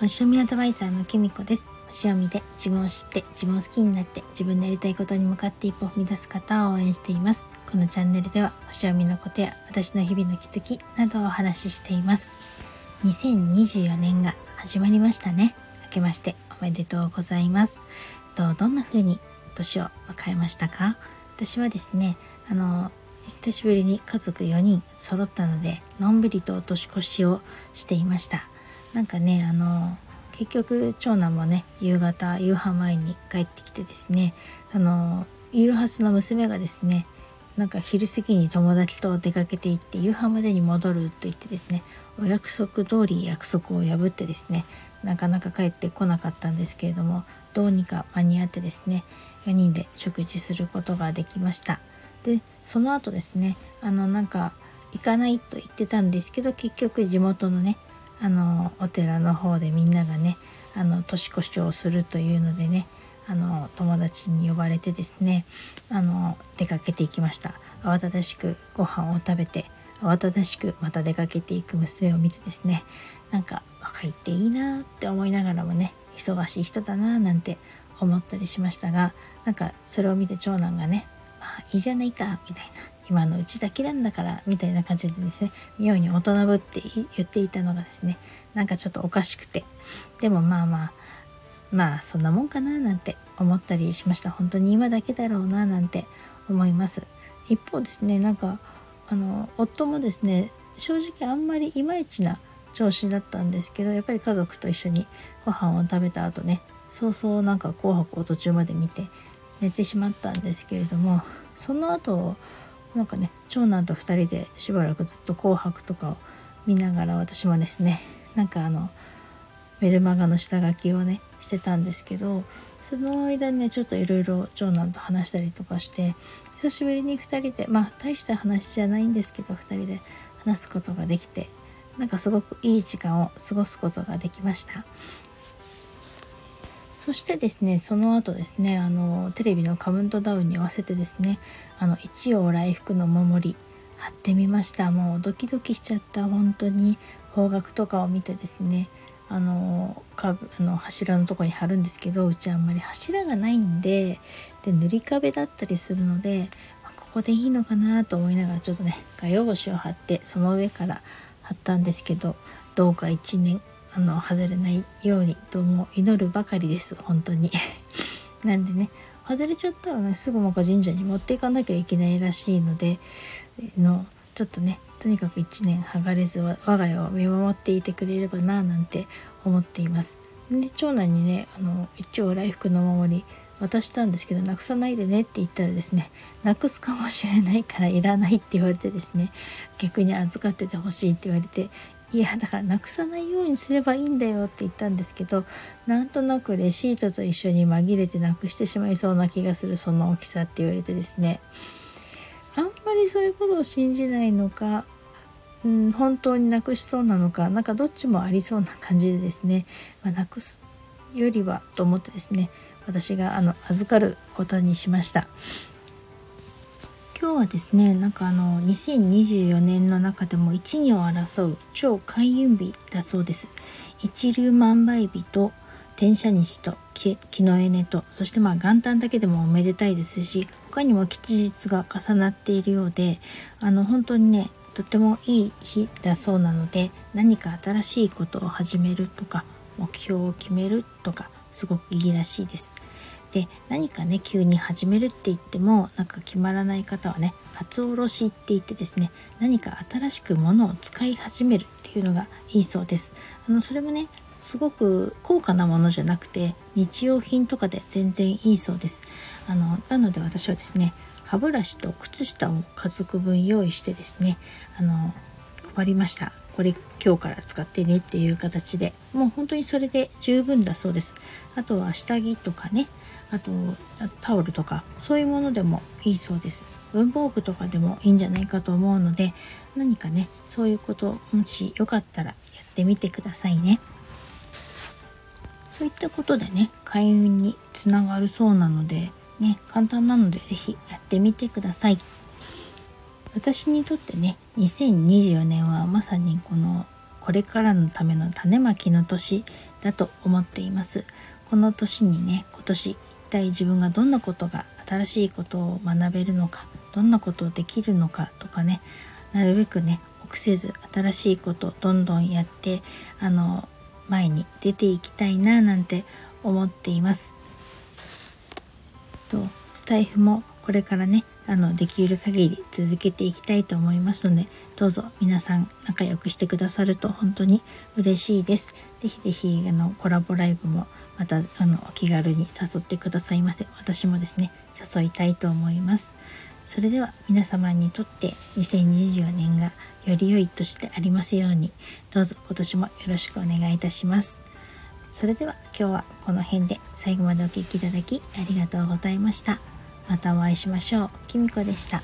星読みアドバイザーのきみこです。星読みで自分を知って自分を好きになって自分のやりたいことに向かって一歩踏み出す方を応援しています。このチャンネルでは星読みのことや私の日々の気づきなどをお話ししています。2024年が始まりましたね。明けましておめでとうございます。とどんな風に年を迎えましたか？私はですねあの久しぶりに家族4人揃ったのでのんびりとお年越しをしていました。なんかねあの結局長男もね夕方夕飯前に帰ってきてですねあのいるはずの娘がですねなんか昼過ぎに友達と出かけて行って夕飯までに戻ると言ってですねお約束通り約束を破ってですねなかなか帰ってこなかったんですけれどもどうにか間に合ってですね4人で食事することができました。でその後ですねあのなんか行かないと言ってたんですけど結局地元のねあのお寺の方でみんながねあの年越しをするというのでねあの友達に呼ばれてですねあの出かけていきました。慌ただしくご飯を食べて慌ただしくまた出かけていく娘を見てですねなんか若いっていいなって思いながらもね忙しい人だななんて思ったりしましたがなんかそれを見て長男がねまあいいじゃないかみたいな。今のうちだけなんだからみたいな感じでですね妙に大人ぶって言っていたのがですねなんかちょっとおかしくて。でもまあまあまあそんなもんかななんて思ったりしました。本当に今だけだろうななんて思います。一方ですねなんかあの夫もですね正直あんまりいまいちな調子だったんですけどやっぱり家族と一緒にご飯を食べた後ねそうそうなんか「紅白」を途中まで見て寝てしまったんですけれどもその後なんかね長男と2人でしばらくずっと「紅白」とかを見ながら私もですねなんかあのメルマガの下書きをねしてたんですけどその間にねちょっといろいろ長男と話したりとかして久しぶりに2人でまあ大した話じゃないんですけど2人で話すことができてなんかすごくいい時間を過ごすことができました。そしてですねその後ですねあのテレビのカウントダウンに合わせてですねあの一応来福の守り貼ってみました。もうドキドキしちゃった。本当に方角とかを見てですねあのあの柱のとこに貼るんですけどうちあんまり柱がないんでで塗り壁だったりするので、まここでいいのかなと思いながらちょっとね画用紙を貼ってその上から貼ったんですけどどうか1年あの外れないようにとも祈るばかりです本当に なんでね外れちゃったらねすぐもか神社に持っていかなきゃいけないらしいのでのちょっとねとにかく1年剥がれず我が家を見守っていてくれればななんて思っています。で長男にねあの一応来福の守り渡したんですけどなくさないでねって言ったらですねなくすかもしれないからいらないって言われてですね逆に預かっててほしいって言われていやだからなくさないようにすればいいんだよって言ったんですけどなんとなくレシートと一緒に紛れてなくしてしまいそうな気がするその大きさって言われてですね。あんまりそういうことを信じないのか、うん、本当になくしそうなのかなんかどっちもありそうな感じでですね、まあ、なくすよりはと思ってですね私があの預かることにしました。今日はですねなんかあの2024年の中でも一二を争う超開運日だそうです一粒万倍日と転写日と木のエネとそしてまあ元旦だけでもおめでたいですし他にも吉日が重なっているようであの本当にねとてもいい日だそうなので何か新しいことを始めるとか目標を決めるとかすごくいいらしいです。で何かね急に始めるって言ってもなんか決まらない方はね初おろしって言ってですね何か新しくものを使い始めるっていうのがいいそうです。あのそれもねすごく高価なものじゃなくて日用品とかで全然いいそうですあのなので私はですね歯ブラシと靴下を家族分用意してですねあの配りましたこれ今日から使ってねっていう形でもう本当にそれで十分だそうです。あとは下着とかね。あとタオルとかそういうものでもいいそうです。文房具とかでもいいんじゃないかと思うので何かねそういうこともしよかったらやってみてくださいね。そういったことでね開運につながるそうなのでね簡単なので是非やってみてください。私にとってね2024年はまさにこのこれからのための種まきの年だと思っていますこの年にね今年一体自分がどんなことが新しいことを学べるのかどんなことをできるのかとかねなるべくね臆せず新しいことどんどんやってあの前に出ていきたいななんて思っています。とスタイフもこれからねあのできる限り続けていきたいと思いますのでどうぞ皆さん仲良くしてくださると本当に嬉しいです。ぜひぜひあのコラボライブもまたあのお気軽に誘ってくださいませ。私もですね誘いたいと思います。それでは皆様にとって2024年がより良い年でありますようにどうぞ今年もよろしくお願いいたします。それでは今日はこの辺で最後までお聴きいただきありがとうございました。またお会いしましょう。きみこでした。